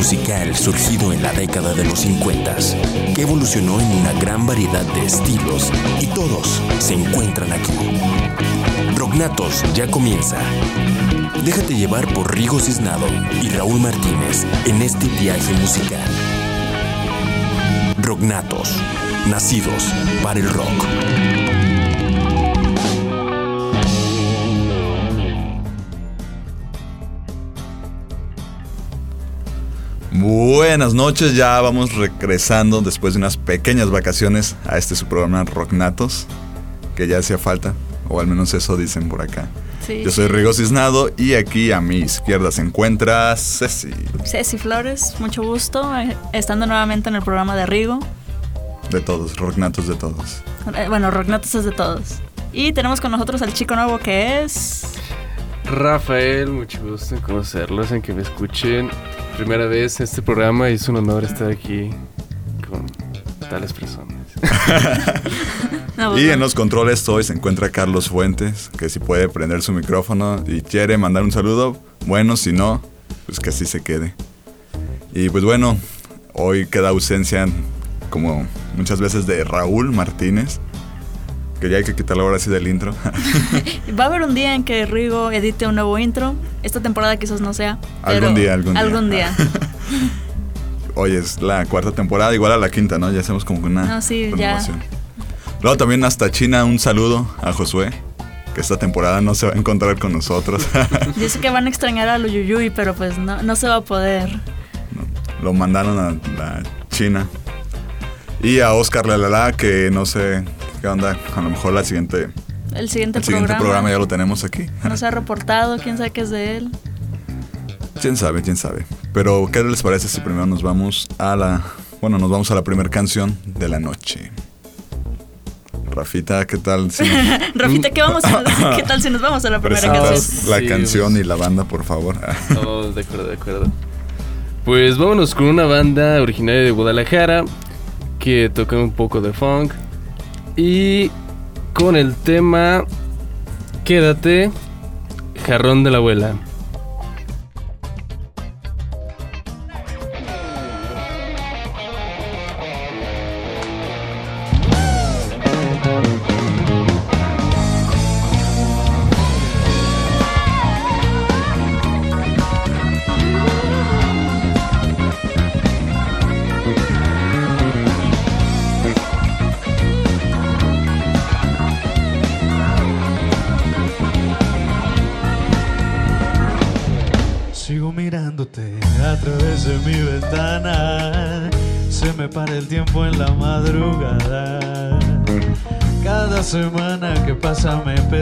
musical surgido en la década de los 50, que evolucionó en una gran variedad de estilos y todos se encuentran aquí. Rocknatos ya comienza. Déjate llevar por Rigo Cisnado y Raúl Martínez en este viaje musical. Rocknatos, nacidos para el rock. Buenas noches, ya vamos regresando después de unas pequeñas vacaciones a este su programa Rocknatos, que ya hacía falta, o al menos eso dicen por acá. Sí. Yo soy Rigo Cisnado y aquí a mi izquierda se encuentra Ceci, Ceci Flores, mucho gusto, eh, estando nuevamente en el programa de Rigo. de todos, Rocknatos de todos. Eh, Bueno, Rocknatos es de todos. Y tenemos con nosotros al chico nuevo que es... Rafael, mucho gusto en conocerlos, en que me escuchen. Primera vez en este programa y es un honor estar aquí con tales personas. Y en los controles hoy se encuentra Carlos Fuentes, que si puede prender su micrófono y quiere mandar un saludo, bueno, si no, pues que así se quede. Y pues bueno, hoy queda ausencia, como muchas veces, de Raúl Martínez, que ya hay que quitarlo ahora sí del intro. Va a haber un día en que Rigo edite un nuevo intro. Esta temporada quizás no sea. Algún día, algún día. Algún día. hoy es la cuarta temporada, igual a la quinta, ¿no? Ya hacemos como una No, sí, ya. Luego también hasta China, un saludo a Josué, que esta temporada no se va a encontrar con nosotros. Dice que van a extrañar a Luyuyuy, pero pues no, no se va a poder. lo mandaron a la China. Y a Oscar Lalala, que no sé qué onda, a lo mejor la siguiente, El siguiente, el siguiente programa, programa ya lo tenemos aquí. no se ha reportado, quién sabe qué es de él. quién sabe, quién sabe. Pero, ¿qué les parece si primero nos vamos a la. Bueno, nos vamos a la primera canción de la noche? Rafita, ¿qué tal? Si Rafita, ¿qué, vamos a, ¿qué tal si nos vamos a la primera canción? la Sí, canción pues. y la banda, por favor? Oh, de acuerdo, de acuerdo. Pues vámonos con una banda originaria de Guadalajara que toca un poco de funk y con el tema Quédate, Jarrón de la Abuela.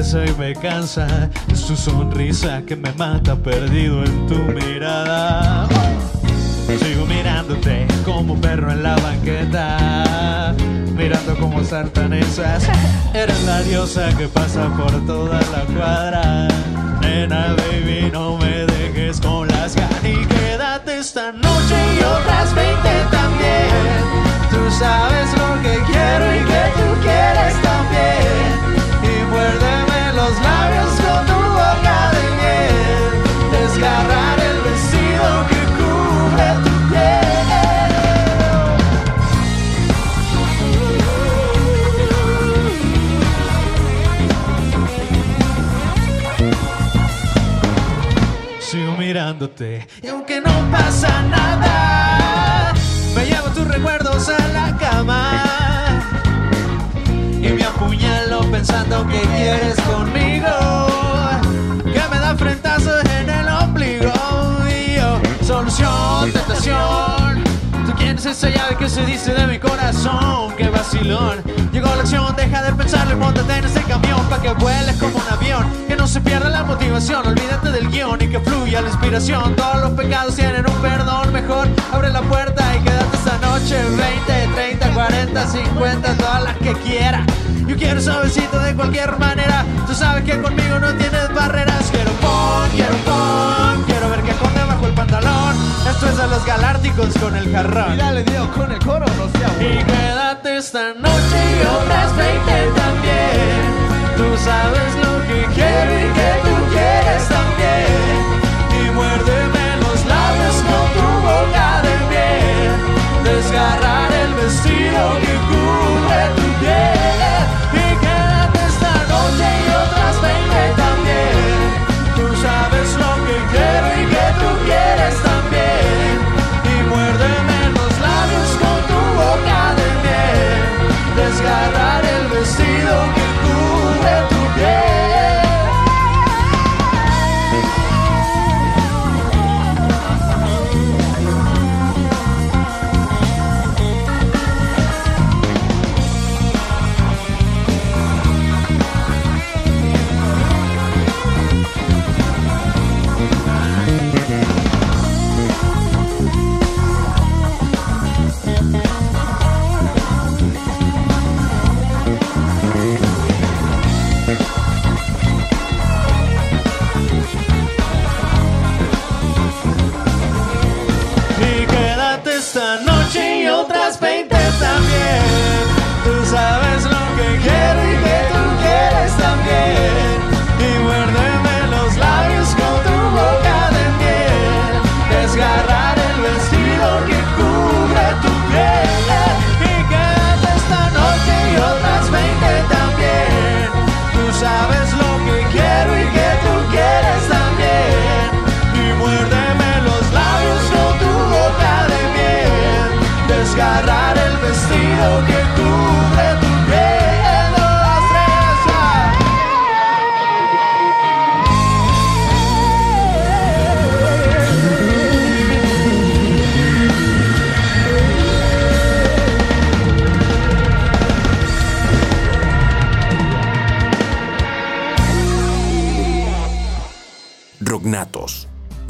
Pesa y me cansa. Es tu sonrisa que me mata perdido en tu mirada. Sigo mirándote como perro en la banqueta. Mirando como saltan esas. Eres la diosa que pasa por toda la cuadra. Nena, baby, no me dejes con las ganas. Y quédate esta noche y otras 20 también. Tú sabes los labios con tu boca de miel. Desgarrar el vestido que cubre tu piel. Sigo mirándote y aunque no pasa nada, me llevo tus recuerdos a pensando que quieres conmigo, que me da frentazo en el ombligo y yo, solución, tentación. Tú quieres esa llave que se dice de mi corazón, que vacilón. Llegó la acción, deja de pensarlo y montate en ese camión pa' que vueles como un avión. Que no se pierda la motivación, olvídate del guion y que fluya la inspiración. Todos los pecados tienen un perdón mejor. Abre la puerta y quédate esta noche. 20, 30, 40, 50, todas las que quiera. Yo quiero suavecito de cualquier manera. Tú sabes que conmigo no tienes barreras. Quiero pon, quiero pon. Quiero ver que esconde bajo el pantalón. Esto es de los galácticos con el jarrón. Y dale, Dios, con el coro, no sea Y quédate esta noche y otras 20 también. Tú sabes lo que quiero y que tú quieres también.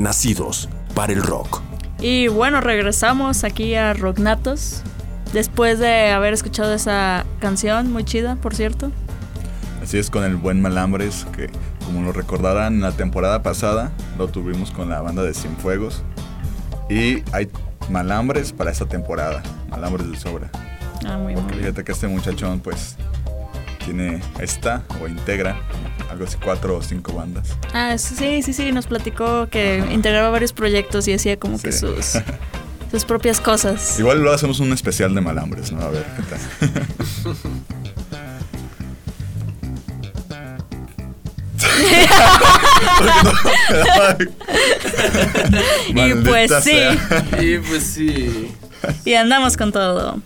Nacidos para el rock. Y bueno, regresamos aquí a Rocknatos. Después de haber escuchado esa canción, muy chida, por cierto. Así es con el buen Malambres, que como lo recordarán en la temporada pasada, lo tuvimos con la banda de Cienfuegos. Y hay Malambres para esta temporada, Malambres de sobra. Ah, muy Porque bien. fíjate que este muchachón pues tiene esta o integra algo así cuatro o cinco bandas. Ah, sí, sí, sí, nos platicó que integraba varios proyectos y hacía como que sus, sus propias cosas. Igual lo hacemos un especial de Malambres, ¿no? A ver qué tal. Y pues sí. Y pues sí. y andamos con todo.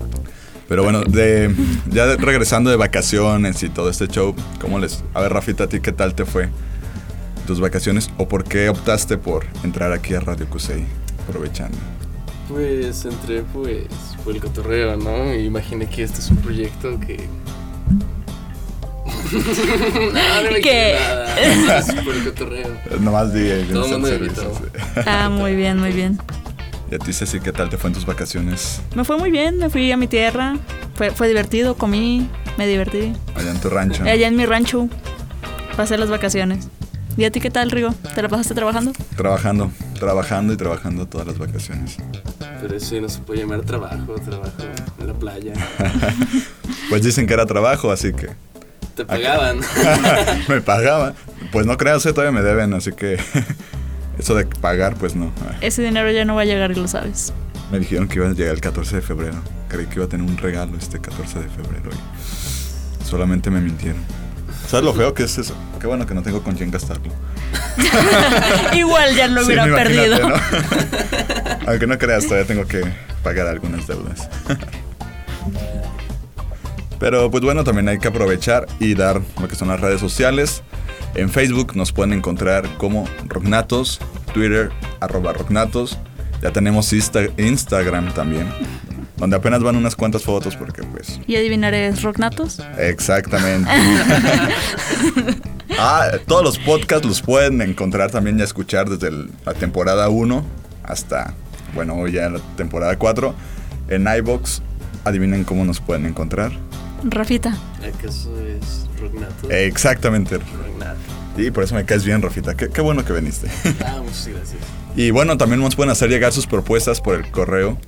Pero bueno, de, ya regresando de vacaciones y todo este show, ¿cómo les... A ver, Rafita, ¿a ti qué tal te fue tus vacaciones? ¿O por qué optaste por entrar aquí a Radio Cusey? Aprovechando. Pues entré pues por el cotorreo, ¿no? Y imaginé que este es un proyecto que... no, no me Que- nada. Es por el cotorreo. Nomás di el Todo el mundo servicio, gritó. sí. Ah, muy bien, muy bien. Y a ti, Ceci, ¿qué tal te fue en tus vacaciones Me fue muy bien, me fui a mi tierra. Fue, fue divertido, comí, me divertí. allá en tu rancho? Allá en mi rancho pasé las vacaciones. ¿Y a ti qué tal, Rigo? ¿Te la pasaste trabajando? Trabajando, trabajando y trabajando todas las vacaciones. Pero eso no se puede llamar trabajo, trabajo en la playa. Pues dicen que era trabajo, así que Te pagaban. me pagaban. Pues no creas, eh, todavía me deben, así que eso de pagar, pues no. Ese dinero ya no va a llegar y lo sabes. Me dijeron que iba a llegar el 14 de febrero. Creí que iba a tener un regalo este 14 de febrero y solamente me mintieron. ¿Sabes lo feo que es eso? Qué bueno que no tengo con quién gastarlo. Igual ya lo Sí, hubiera imagínate, perdido. ¿no? Aunque no creas, todavía tengo que pagar algunas deudas. Pero pues bueno, también hay que aprovechar y dar lo que son las redes sociales. En Facebook nos pueden encontrar como Rocknatos, Twitter arroba Rocknatos. Ya tenemos Insta- Instagram también, donde apenas van unas cuantas fotos porque pues ¿Y adivinaré es Rocknatos? Exactamente. ah, todos los podcasts los pueden encontrar también y escuchar desde el- la temporada 1 hasta, bueno, hoy ya la temporada 4 en iBox. Adivinen cómo nos pueden encontrar. Rafita. ¿Acaso es Rognato? Exactamente. Rognato. Y por eso me caes bien, Rafita. Qué, qué bueno que viniste. Ah, muchas gracias. Y bueno, también nos pueden hacer llegar sus propuestas por el correo,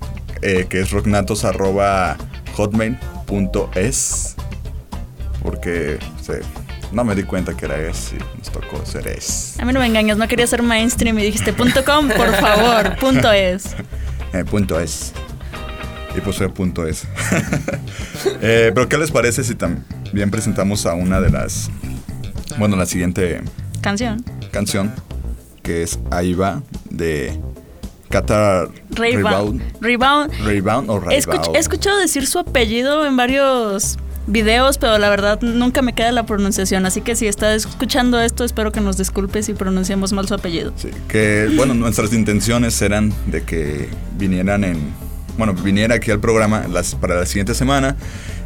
eh, que es rocknatos.hotmail.es. Porque no me di cuenta que era es y nos tocó ser es. A mí no me engañas, no quería ser mainstream y dijiste punto .com, por favor, punto .es. Eh, punto es. Y pues fue punto es. Eh, pero ¿qué les parece si también presentamos a una de las... Bueno, la siguiente Canción. canción, que es Ahí va, de Qatar Rebound. Rebound. Rebound o Rebound. he escuchado decir su apellido en varios videos, pero la verdad nunca me queda la pronunciación. Así que si estás escuchando esto, espero que nos disculpes si pronunciamos mal su apellido. Sí, que bueno, nuestras intenciones eran de que vinieran en, bueno, viniera aquí al programa las, para la siguiente semana,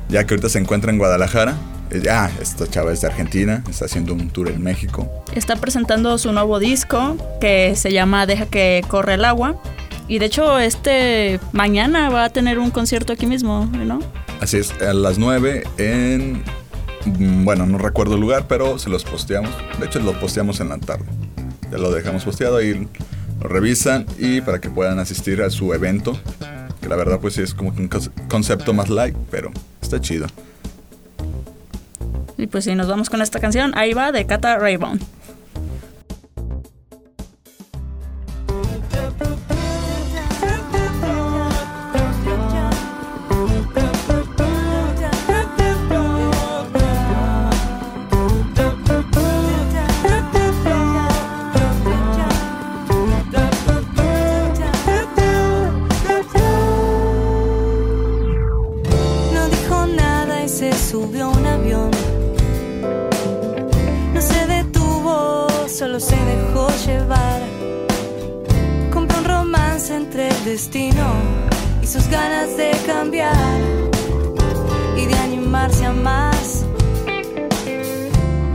ya que ahorita se encuentra en Guadalajara. Eh, Ah, esta chava es de Argentina, está haciendo un tour en México. Está presentando su nuevo disco que se llama Deja que corre el agua. Y de hecho, este mañana va a tener un concierto aquí mismo, ¿no? Así es, a las 9 en, mm, bueno, no recuerdo el lugar, pero se los posteamos. De hecho, lo posteamos en la tarde. Ya lo dejamos posteado ahí, lo revisan y para que puedan asistir a su evento. La verdad, pues es como un concepto más light, pero está chido. Y pues sí, nos vamos con esta canción. Ahí va, de Cata Raybound. el destino y sus ganas de cambiar y de animarse a más.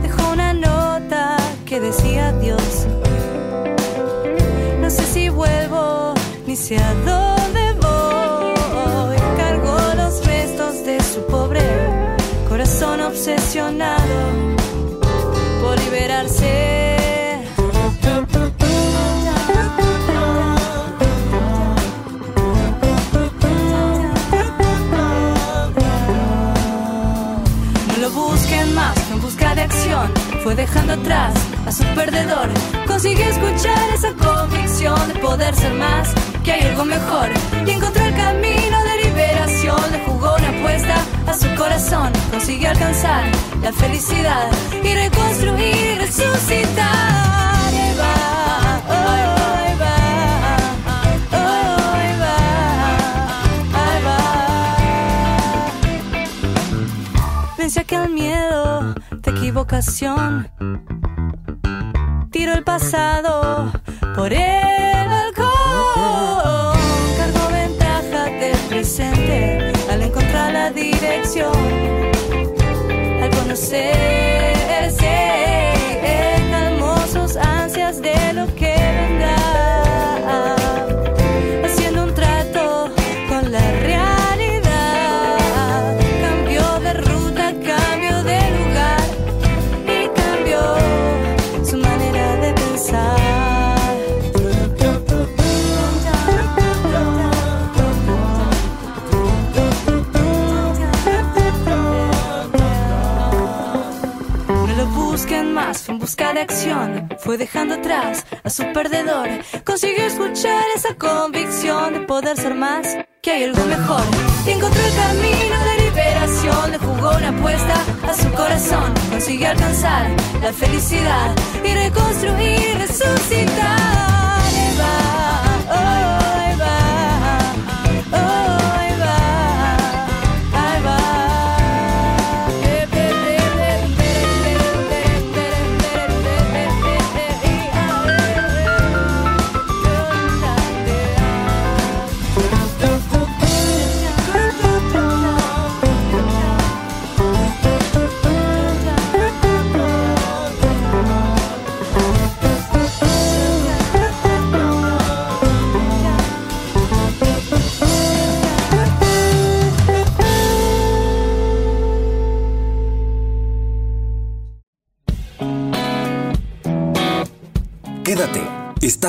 Dejó una nota que decía adiós. No sé si vuelvo ni sé a dónde voy. Cargo los restos de su pobre corazón obsesionado por liberarse. Fue dejando atrás a su perdedor. Consiguió escuchar esa convicción de poder ser más, que hay algo mejor. Y encontró el camino de liberación. Le jugó una apuesta a su corazón. Consiguió alcanzar la felicidad y reconstruir y resucitar. Ahí va, ahí va, ahí va, ahí va. Pensé que el miedo tiró el pasado por el balcón. Cargó ventaja del presente al encontrar la dirección, al conocerse, fue dejando atrás a su perdedor. Consiguió escuchar esa convicción de poder ser más, que hay algo mejor. Y encontró el camino de liberación. Le jugó una apuesta a su corazón. Consiguió alcanzar la felicidad y reconstruir resucitar.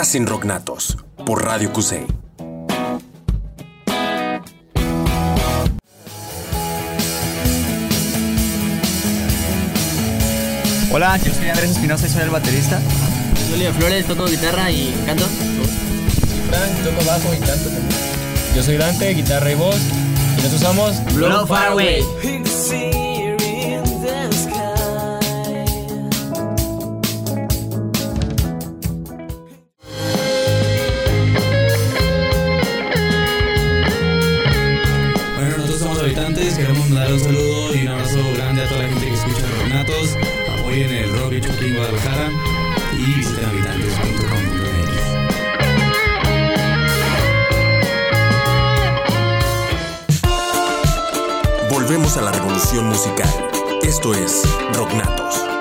Estás en Rocknatos por Radio Cusey. Hola, yo soy Andrés Espinosa y soy el baterista. Soy Leo Flores, toco guitarra y canto. Frank, toco bajo y canto también. Yo soy Dante, guitarra y voz. Y nosotros somos Blow Far Away. 48 aquí en Guadalajara y visiten habitantes.com.mx. Volvemos a la revolución musical. Esto es Rocknatos.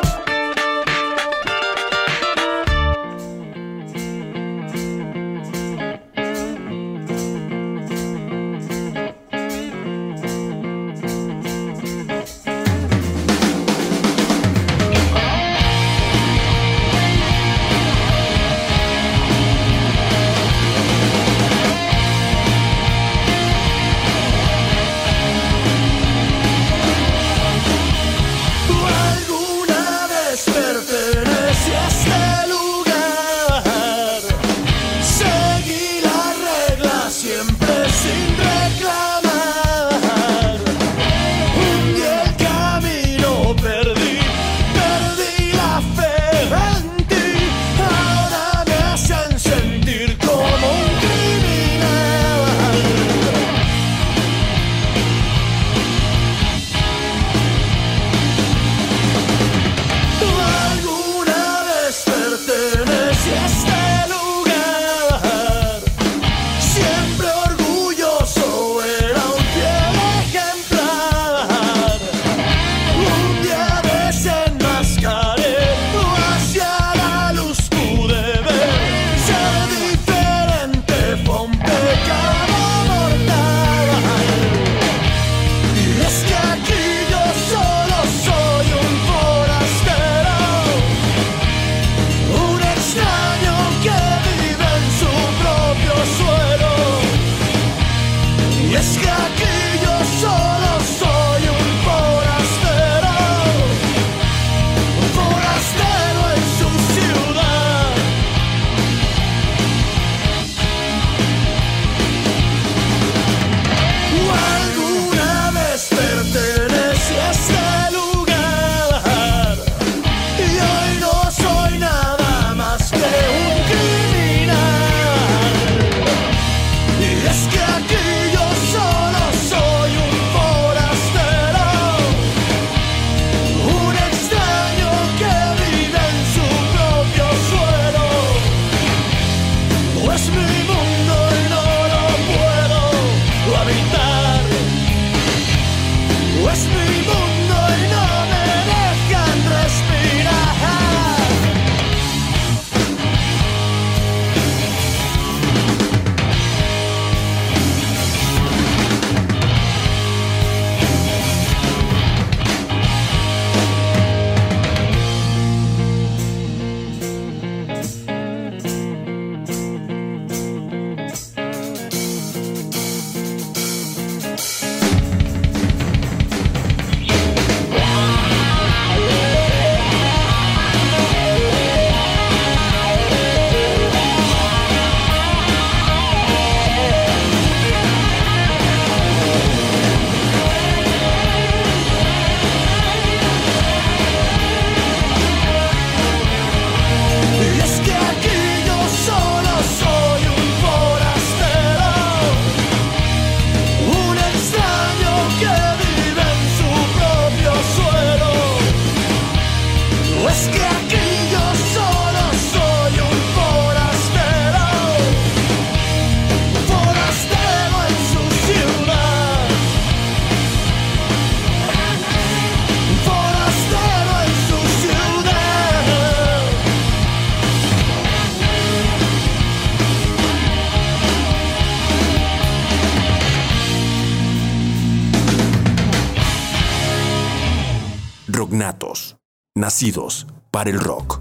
Nacidos para el rock.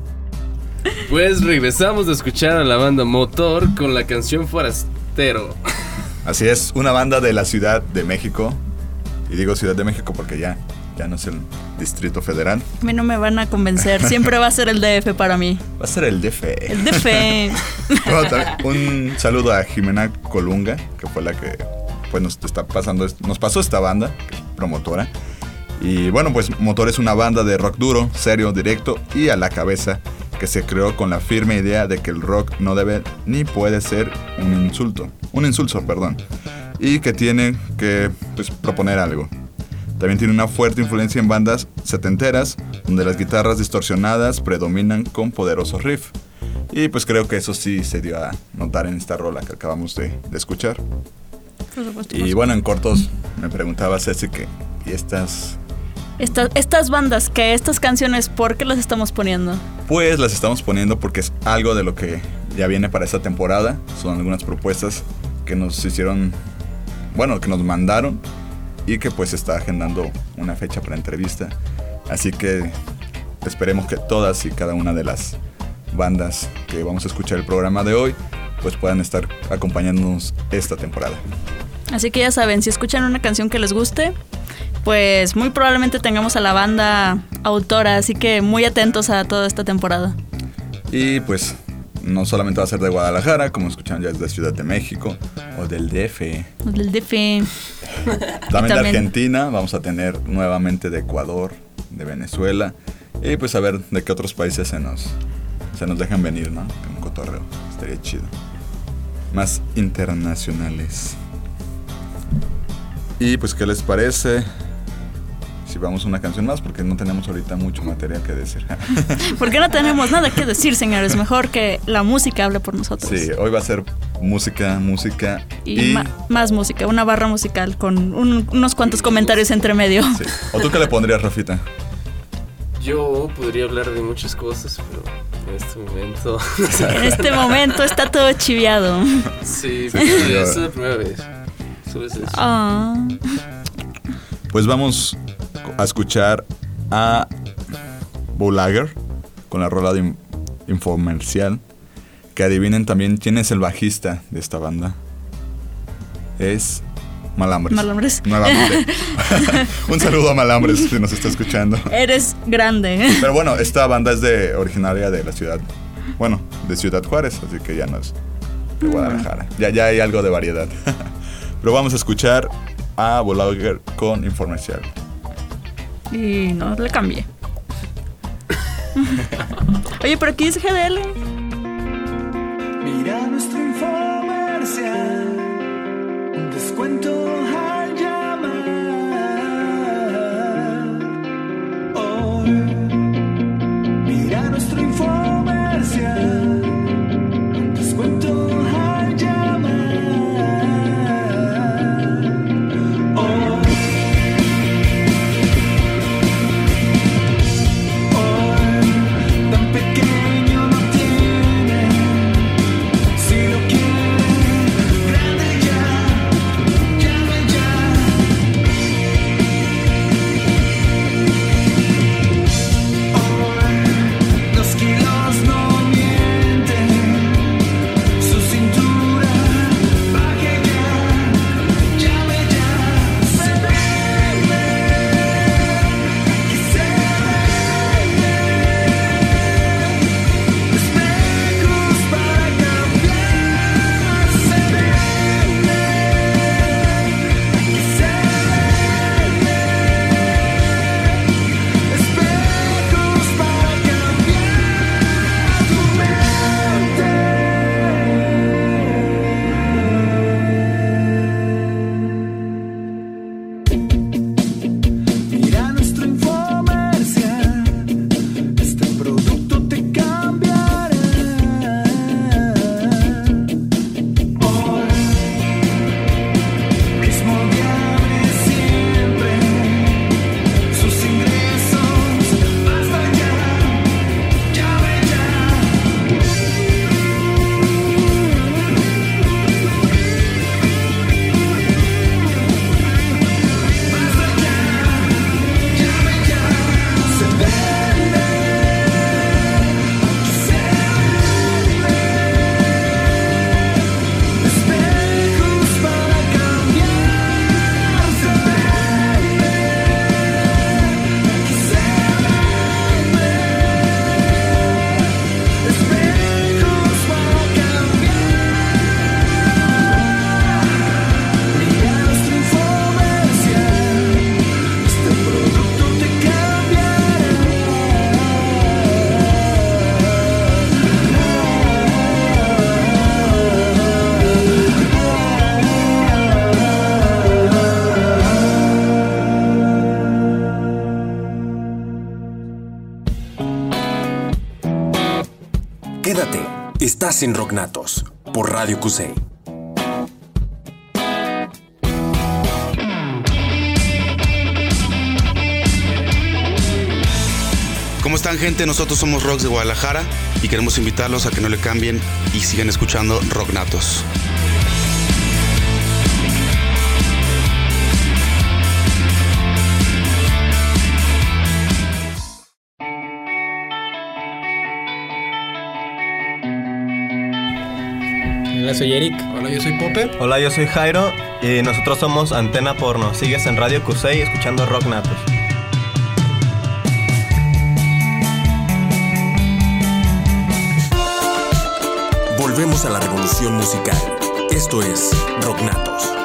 Pues regresamos a escuchar a la banda Motor con la canción Forastero. Así es, una banda de la Ciudad de México. Y digo Ciudad de México porque ya, ya no es el Distrito Federal. A mí no me van a convencer. Siempre va a ser el DF para mí. Va a ser el DF. El DF. Bueno, un saludo a Jimena Colunga, que fue la que pues, nos está pasando, nos pasó esta banda, promotora. Y bueno, pues Motor es una banda de rock duro, serio, directo y a la cabeza, que se creó con la firme idea de que el rock no debe ni puede ser un insulto, un insulso, perdón, y que tiene que pues, proponer algo. También tiene una fuerte influencia en bandas setenteras, donde las guitarras distorsionadas predominan con poderosos riffs. Y pues creo que eso sí se dio a notar en esta rola que acabamos de, de escuchar. Por supuesto, Y bueno, en cortos me preguntaba Ceci que, ¿y estas? Esta- estas bandas, que estas canciones, ¿por qué las estamos poniendo? Pues las estamos poniendo porque es algo de lo que ya viene para esta temporada. Son algunas propuestas que nos hicieron, bueno, que nos mandaron y que pues está agendando una fecha para entrevista. Así que esperemos que todas y cada una de las bandas que vamos a escuchar el programa de hoy pues puedan estar acompañándonos esta temporada. Así que ya saben, si escuchan una canción que les guste, pues muy probablemente tengamos a la banda autora, así que muy atentos a toda esta temporada. Y pues no solamente va a ser de Guadalajara, como escucharon ya es de Ciudad de México o del DF. El DF. También, de Argentina, vamos a tener nuevamente de Ecuador, de Venezuela y pues a ver de qué otros países se nos, se nos dejan venir, ¿no? Un cotorreo, estaría chido. Más internacionales. Y pues, ¿qué les parece? Si vamos a una canción más, porque no tenemos ahorita mucho material que decir. Porque no tenemos nada que decir, señores. Mejor que la música hable por nosotros. sí, hoy va a ser música, música Y, y... más música, una barra musical con un- unos cuantos comentarios entre medio. sí. ¿O tú qué le pondrías, Rafita? Yo podría hablar de muchas cosas, pero en este momento. En este momento está todo chiviado. sí, Sí, es la primera vez. Solo es eso. Ah. Pues vamos a escuchar a Bolager con la rola de in- infomercial. Que adivinen también quién es el bajista de esta banda. Es Malambres. Malambres. Nuevamente. Un saludo a Malambres si nos está escuchando. Eres grande. Pero bueno, esta banda es de originaria de la ciudad. Bueno, de Ciudad Juárez, así que ya no es de Guadalajara. Ya, ya hay algo de variedad. Pero vamos a escuchar a Bolager con Infomercial. Y no le cambié. Oye, pero aquí es GDL. Mira nuestro infomercial, un descuento al llamar. Mira nuestro infomercial, Estás en Rocknatos por Radio QC. ¿Cómo están gente? Nosotros somos Rocks de Guadalajara y queremos invitarlos a que no le cambien y sigan escuchando Rocknatos. soy Eric. Hola, yo soy Pope. Hola, yo soy Jairo. Y nosotros somos Antena Porno. Sigues en Radio Cusey escuchando Rock Natos. Volvemos a la revolución musical. Esto es Rock Natos.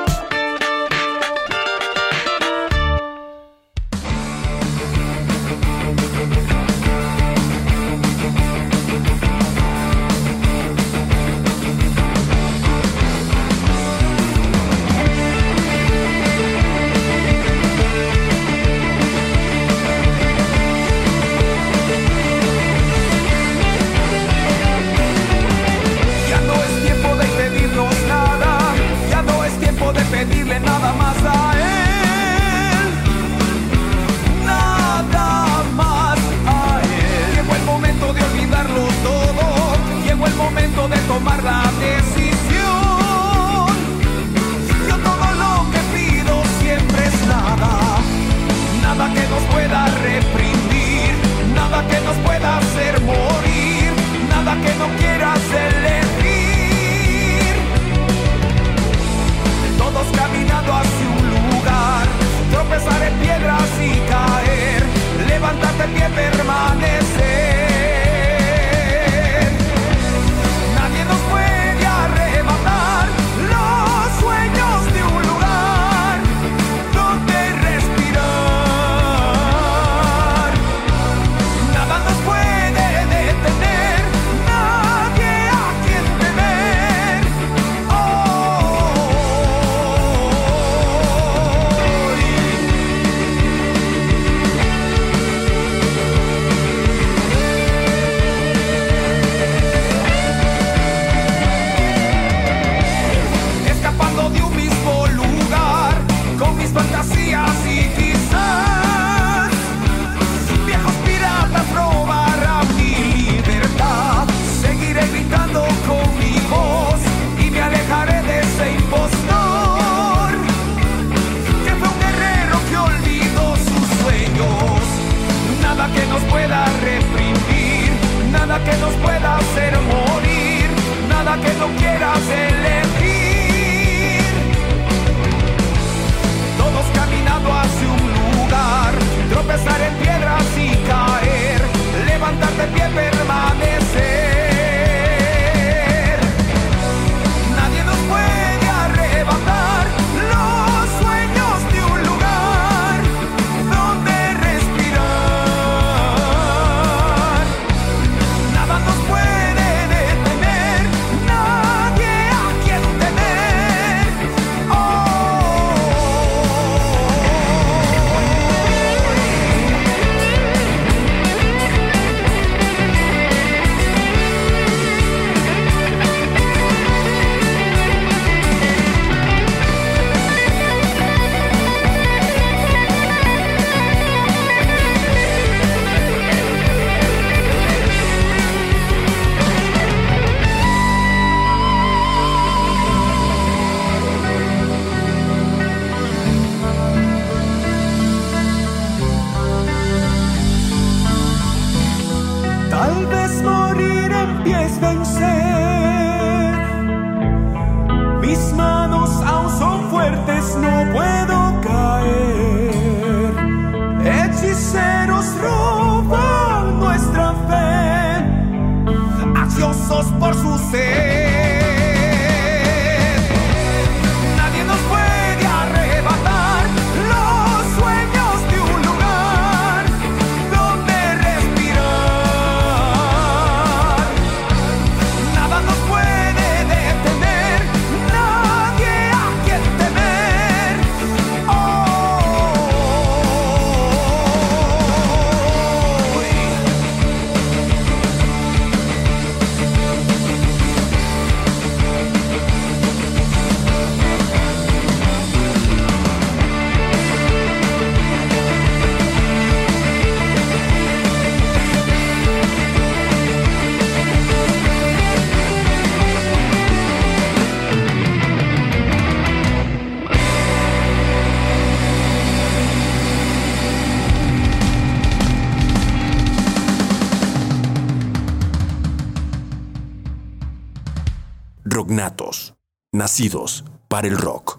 Nacidos para el rock.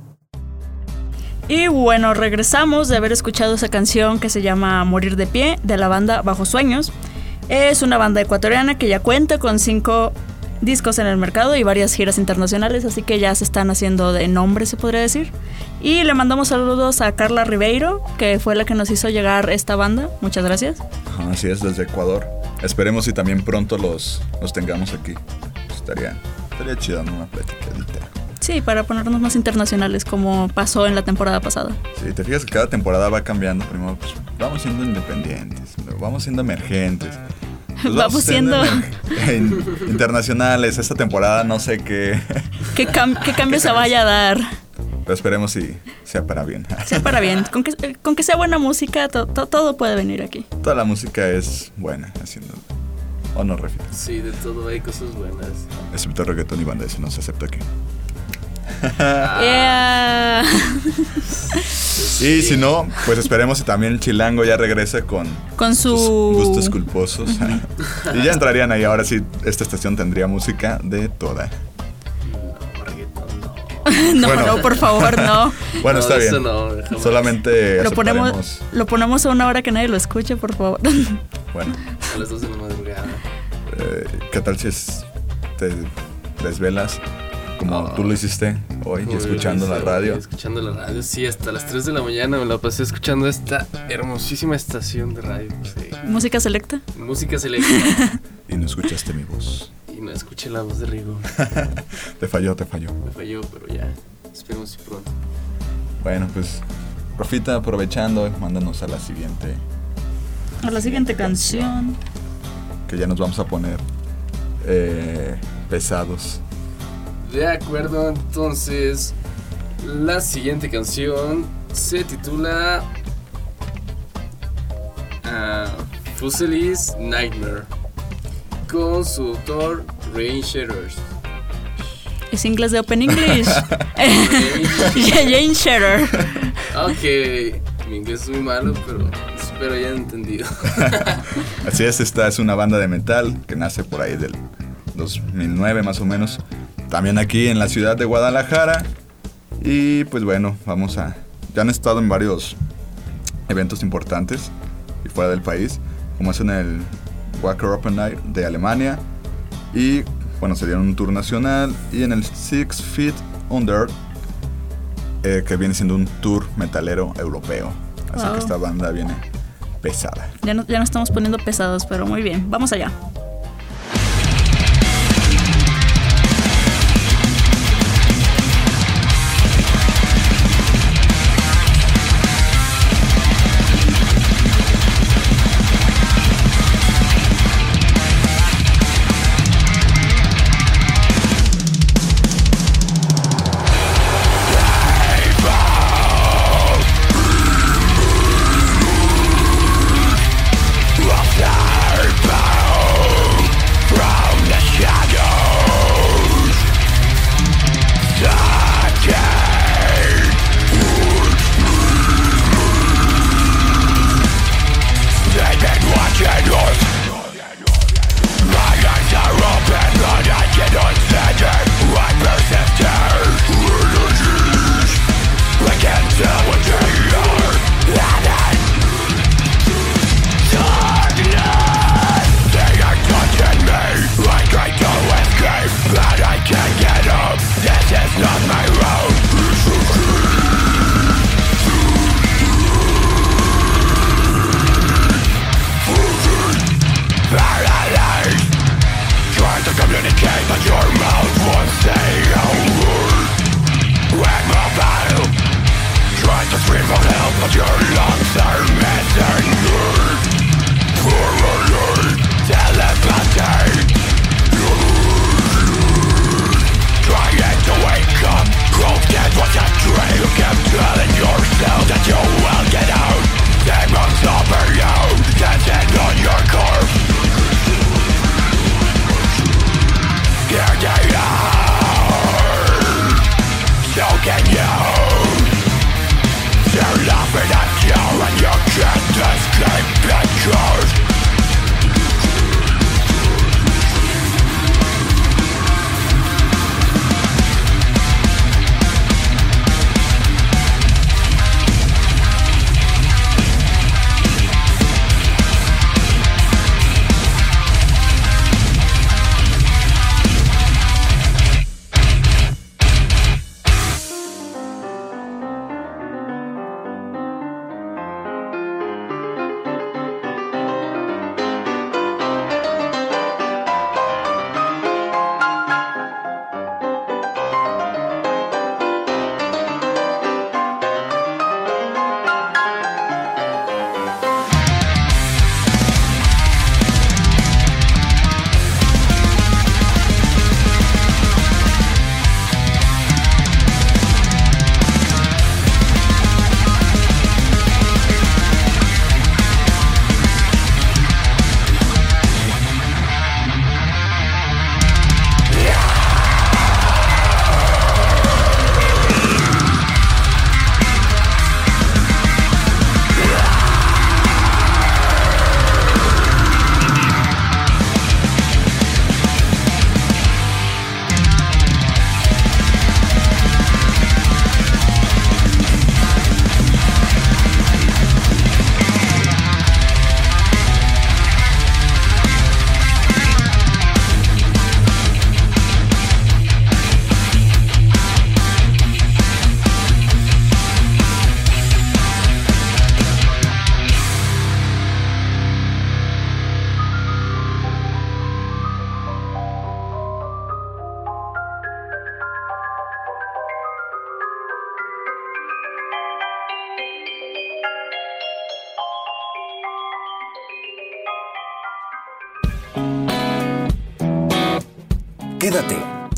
Y bueno, regresamos de haber escuchado esa canción que se llama Morir de pie de la banda Bajo Sueños. Es una banda ecuatoriana que ya cuenta con cinco discos en el mercado y varias giras internacionales, así que ya se están haciendo de nombre, se podría decir. Y le mandamos saludos a Carla Ribeiro, que fue la que nos hizo llegar esta banda. Muchas gracias. Así es, desde Ecuador. Esperemos y también pronto los, los tengamos aquí. Estaría, estaría chido. Una platicadita. Sí, para ponernos más internacionales como pasó en la temporada pasada. Sí, te fijas que cada temporada va cambiando. Primero, pues, vamos siendo independientes, luego vamos siendo emergentes. pues Vamos siendo- emer- in- internacionales. Esta temporada no sé qué. ¿Qué, cam- qué cambio se vaya a dar? Pero esperemos si sea para bien. Sea para bien. Con que, eh, con que sea buena música, to- to- todo puede venir aquí. Toda la música es buena, haciendo. ¿O no, Refi? Sí, de todo hay cosas buenas. Excepto reggaetón y banda, eso no se acepta aquí. Yeah. Y si no, pues esperemos y también el chilango ya regrese con Con su... gustos culposos. y ya entrarían ahí. Ahora sí, esta estación tendría música de toda. no, Bueno. no, por favor, no. Bueno, No, está bien. no. Solamente Lo ponemos, lo ponemos a una hora que nadie lo escuche, por favor. Bueno, A las 2 de la madrugada. eh, ¿qué tal si es- te desvelas como tú lo hiciste hoy, Uy, escuchando la sí, radio? Escuchando la radio, sí, hasta las 3 de la mañana me la pasé escuchando esta hermosísima estación de radio. Sí. Música selecta. Música selecta. Y no escuchaste mi voz. y no escuché la voz de Rigo. Te falló, te falló. Me falló, pero ya. Esperemos si pronto. Bueno, pues, Profita, aprovechando, mándanos a la siguiente, A la siguiente canción. que ya nos vamos a poner eh, pesados. De acuerdo, entonces. La siguiente canción se titula. Fusilis Nightmare. Con su autor Rain Shatters. Es inglés de Open English. Jane Shatter. Ok, mi inglés es muy malo, pero espero hayan entendido. Así es, esta es una banda de metal que nace por ahí del 2009 más o menos. También aquí en la ciudad de Guadalajara. Y pues bueno, vamos a... Ya han estado en varios eventos importantes y fuera del país, como es en el Wacker Open Night de Alemania. Y bueno, se dieron un tour nacional y en el Six Feet Under, eh, que viene siendo un tour metalero europeo. Así Wow. que esta banda viene pesada. Ya no, ya no estamos poniendo pesados, pero muy bien. Vamos allá.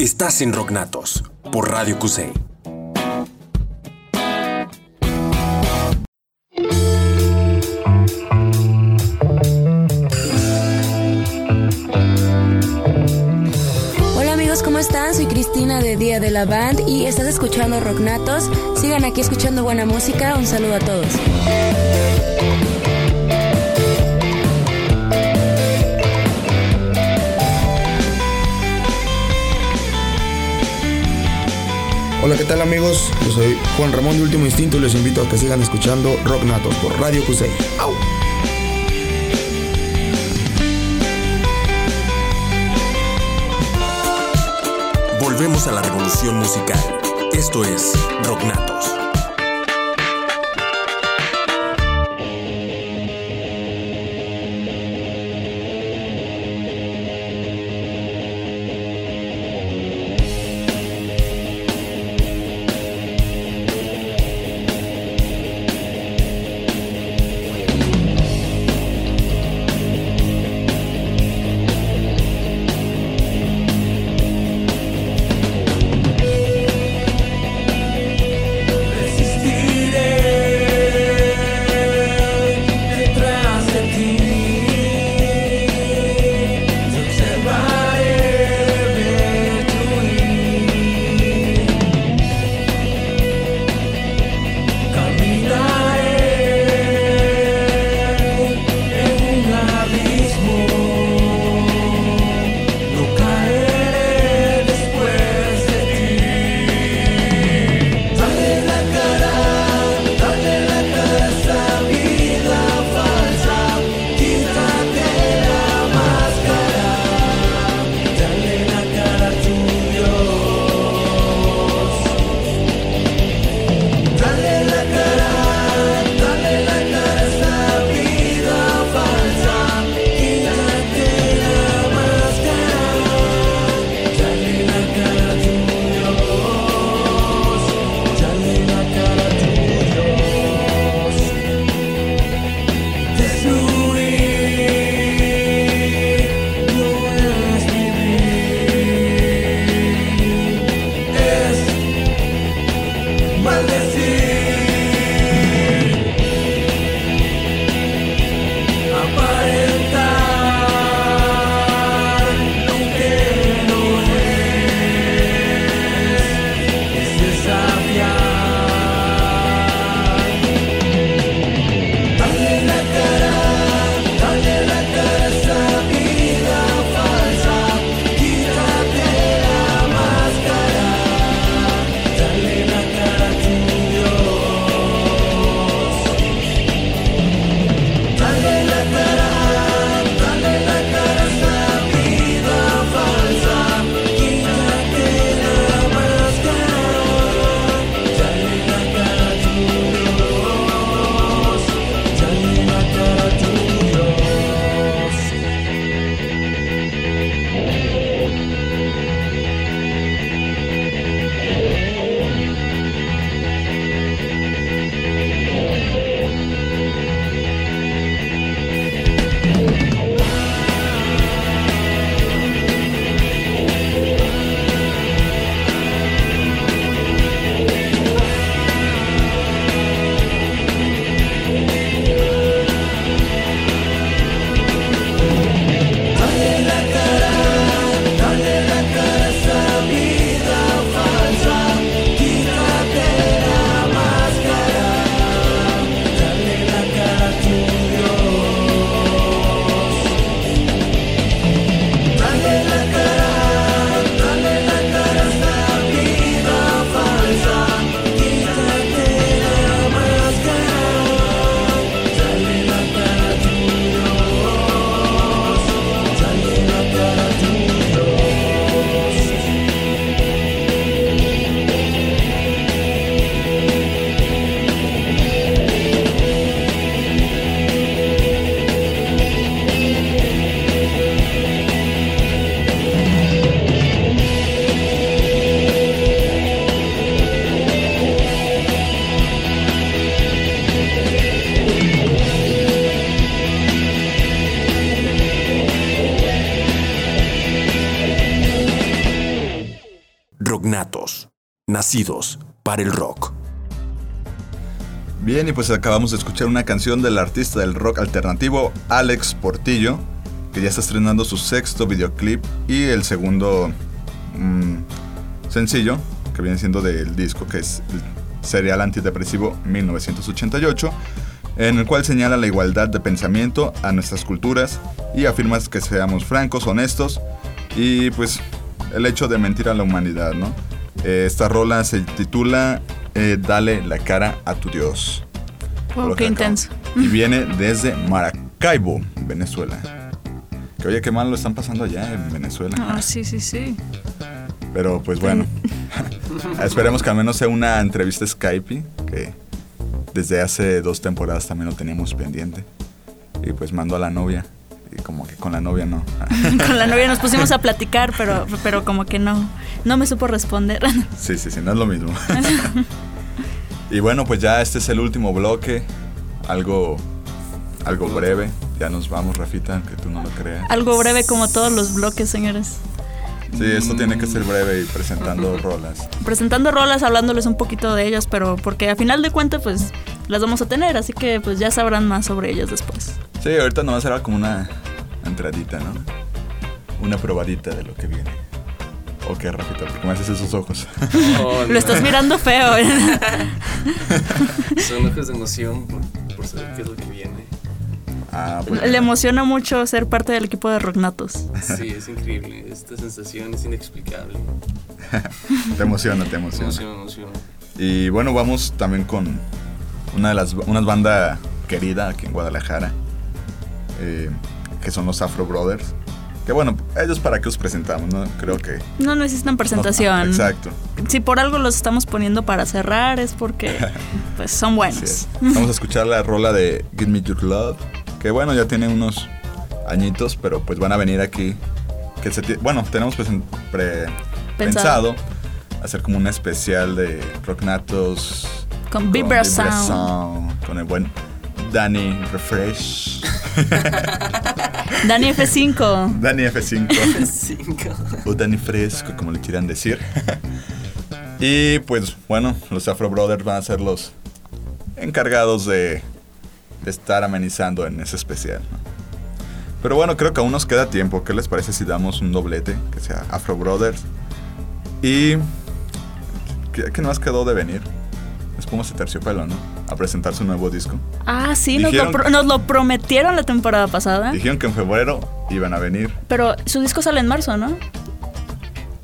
Estás en Rocknatos por Radio Cusey. Hola amigos, ¿cómo están? Soy Cristina de Día de la Band y estás escuchando Rocknatos. Sigan aquí escuchando buena música. Un saludo a todos. Hola, ¿qué tal amigos? Yo soy Juan Ramón de Último Instinto y les invito a que sigan escuchando Rock Natos por Radio Cusey. ¡Au! Volvemos a la revolución musical. Esto es Rocknatos. Rocknatos, para el rock. Bien, y pues acabamos de escuchar una canción del artista del rock alternativo Alex Portillo, que ya está estrenando su sexto videoclip y el segundo mm, sencillo, que viene siendo del disco, que es serial antidepresivo 1988, en el cual señala la igualdad de pensamiento a nuestras culturas y afirma que seamos francos, honestos y pues el hecho de mentir a la humanidad, ¿no? Eh, esta rola se titula eh, Dale la cara a tu Dios. Wow, Lo qué intenso. Y viene desde Maracaibo, Venezuela. Que oye, qué mal lo están pasando allá en Venezuela. Ah, sí, sí, sí. Pero pues bueno, esperemos que al menos sea una entrevista Skype, que desde hace dos temporadas también lo teníamos pendiente. Y pues mandó a la novia. Como que con la novia no. Con la novia nos pusimos a platicar, pero, pero como que no, no me supo responder. Sí, sí, sí, no es lo mismo. y bueno, pues ya este es el último bloque. Algo, algo breve. Ya nos vamos, Rafita, aunque tú no lo creas. Algo breve como todos los bloques, señores. Sí, esto tiene que ser breve y presentando rolas. Presentando rolas, hablándoles un poquito de ellas, pero porque a final de cuentas, pues las vamos a tener, así que pues ya sabrán más sobre ellas después. Sí, ahorita nomás era como una entradita, ¿no? Una probadita de lo que viene. Ok, Rafita, ¿por qué me haces esos ojos? Lo estás mirando feo. ¿eh? Son ojos de emoción por, por saber qué es lo que viene. Ah, pues. Le emociona mucho ser parte del equipo de Rocknatos. Sí, es increíble. Esta sensación es inexplicable. Te emociona, te emociona. emociona, emociona. Y bueno, vamos también con una de las unas bandas querida aquí en Guadalajara, eh, que son los Afro Brothers. Que bueno, ellos para qué os presentamos, ¿no? Creo que... No necesitan presentación. Exacto. Si por algo los estamos poniendo para cerrar es porque pues son buenos. es. Vamos a escuchar la rola de Give Me Your Love, que bueno, ya tiene unos añitos, pero pues van a venir aquí. Que se bueno, tenemos pues pre- Pensado. pensado hacer como un especial de Rocknatos Con Vibra Vibra Sound. Sound, con el buen Danny Refresh. Dani F5. Danny F5. Cinco. o Danny Fresco, como le quieran decir. y pues bueno, los Afro Brothers van a ser los encargados de, de estar amenizando en ese especial. ¿no? Pero bueno, creo que aún nos queda tiempo. ¿Qué les parece si damos un doblete que sea Afro Brothers? Y. ¿Qué, qué más quedó de venir? Espumas de Terciopelo, ¿no? A presentar su nuevo disco. Ah, sí, nos lo, nos prometieron la temporada pasada. Dijeron que en febrero iban a venir. Pero su disco sale en marzo, ¿no?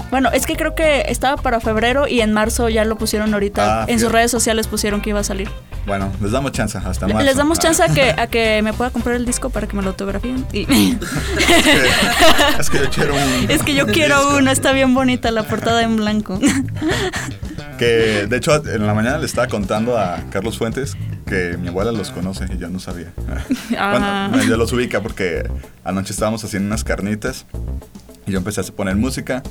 Bueno, es que creo que estaba para febrero y en marzo ya lo pusieron ahorita. Ah, en sus redes sociales pusieron que iba a salir. Bueno, les damos chance hasta marzo. Les damos Ah. chance a que, a que me pueda comprar el disco para que me lo autografíen. Y- es que yo quiero un. es que yo quiero uno, está bien bonita la portada en blanco. Que de hecho en la mañana le estaba contando a Carlos Fuentes que mi abuela los conoce y yo no sabía. Ah. Bueno, yo los ubica porque anoche estábamos haciendo unas carnitas y yo empecé a poner música.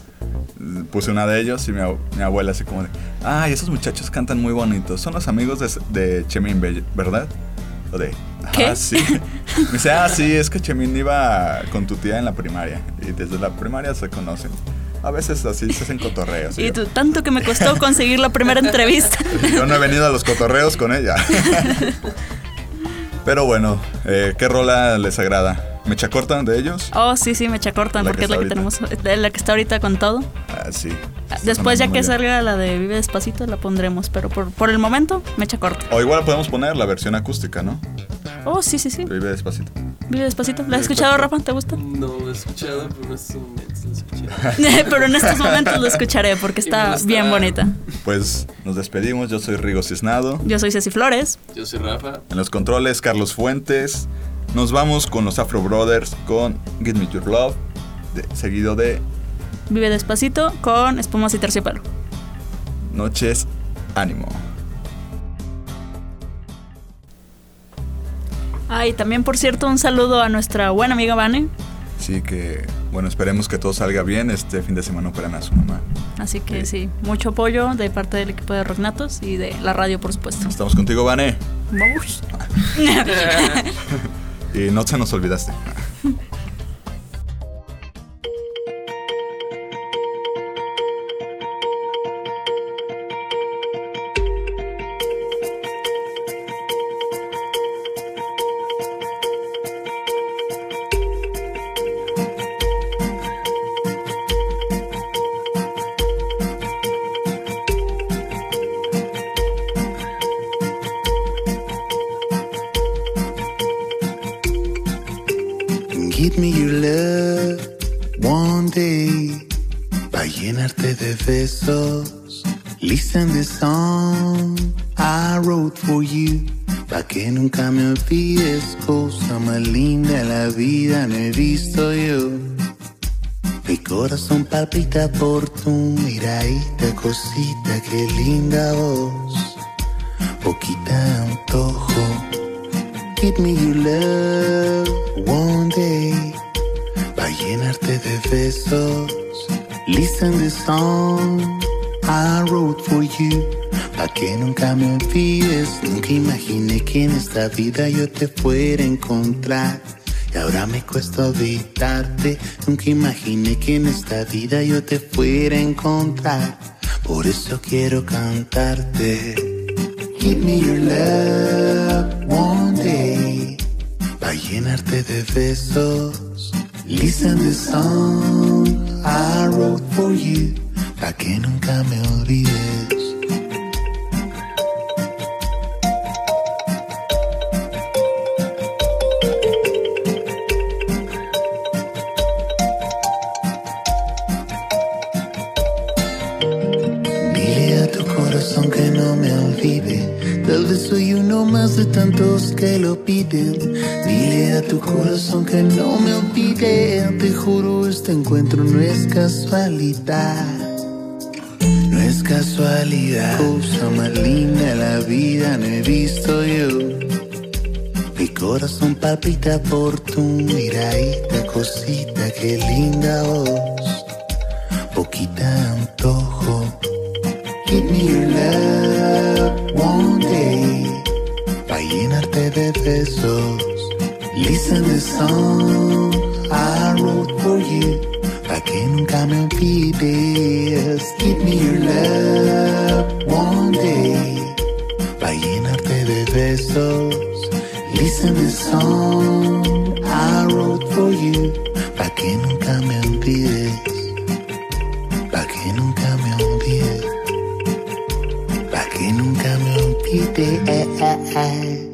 Puse una de ellos y mi, mi abuela así como de, ay, esos muchachos cantan muy bonitos. Son los amigos de, de Chemín, ¿verdad? O de, ¿Qué? ah, sí. Me dice, ah, sí, es que Chemín iba con tu tía en la primaria y desde la primaria se conocen. A veces así se hacen cotorreos. Y tú, tanto que me costó conseguir la primera entrevista. yo no he venido a los cotorreos con ella. Pero bueno, eh, ¿qué rola les agrada? ¿Mecha corta de ellos? Oh, sí, sí, me cortan porque que es la que tenemos, la que está ahorita con todo. Ah, sí. Después, ya que salga la de Vive Despacito, la pondremos. Pero por, por el momento, mecha corta. O igual podemos poner la versión acústica, ¿no? Oh, sí, sí, sí. Vive despacito. Vive Despacito. ¿La has escuchado, Rafa? ¿Te gusta? No lo he escuchado, pero en estos momentos lo escuché. pero en estos momentos lo escucharé porque está bien bonita. Pues nos despedimos. Yo soy Rigo Cisnado. Yo soy Ceci Flores. Yo soy Rafa. En los controles, Carlos Fuentes. Nos vamos con los Afro Brothers con Give Me Your Love. de- seguido de Vive Despacito con espumas y terciopelo. Noches Ánimo. Ah, y también, por cierto, un saludo a nuestra buena amiga Vane. Así que, bueno, esperemos que todo salga bien. Este fin de semana operan a su mamá. Así que sí, mucho apoyo de parte del equipo de Rocknatos y de la radio, por supuesto. Estamos contigo, Vane. Vamos. Y no se nos olvidaste. Palpita por tu miradita, cosita, qué linda voz. Poquita antojo, give me your love one day. Va a llenarte de besos. Listen the song I wrote for you. Pa' que nunca me olvides, nunca imaginé que en esta vida yo te fuera a encontrar. Y ahora me cuesta olvidarte, nunca imaginé que en esta vida yo te fuera a encontrar. Por eso quiero cantarte. Give me your love one day. Va a llenarte de besos. Listen the song I wrote for you. Pa' que nunca me olvides. De tantos que lo piden. Dile a tu corazón que no me olvide. Te juro, este encuentro no es casualidad. No es casualidad. Cosa más linda la vida no he visto yo. Mi corazón palpita por tu miradita, cosita, qué linda voz. Poquita besos. Listen the song I wrote for you. Pa' que nunca me olvides. Give me your love one day. Pa' llenarte de besos. Listen the song I wrote for you. Pa' que nunca me olvides. Pa' que nunca me olvides. Pa' que nunca me olvides.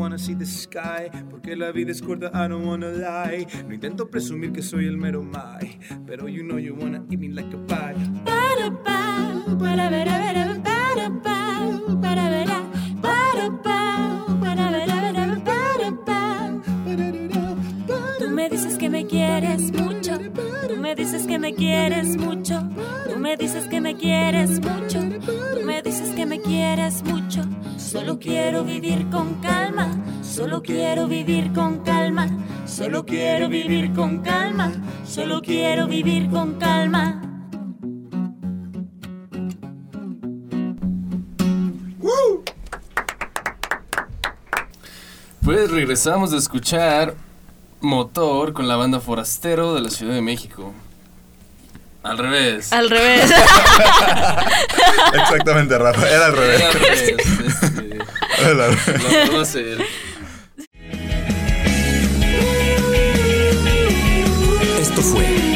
Wanna see sky Porque la vida es corta, I don't wanna lie No intento presumir que soy el mero mai Pero you know you wanna eat me like a pie Para, pa, para para, pa, para para, pa, para para, pa. Tú me dices que me quieres mucho, me dices que me quieres mucho, tú me dices que me quieres mucho, tú me dices que me quieres mucho. Solo quiero vivir con calma, solo quiero vivir con calma, solo quiero vivir con calma, solo quiero vivir con calma. Pues regresamos de escuchar Motor con la banda Forastero de la Ciudad de México. Al revés. Al revés. Exactamente, Rafa. Era al revés. Era al revés, este, Era al revés. lo puedo hacer. Esto fue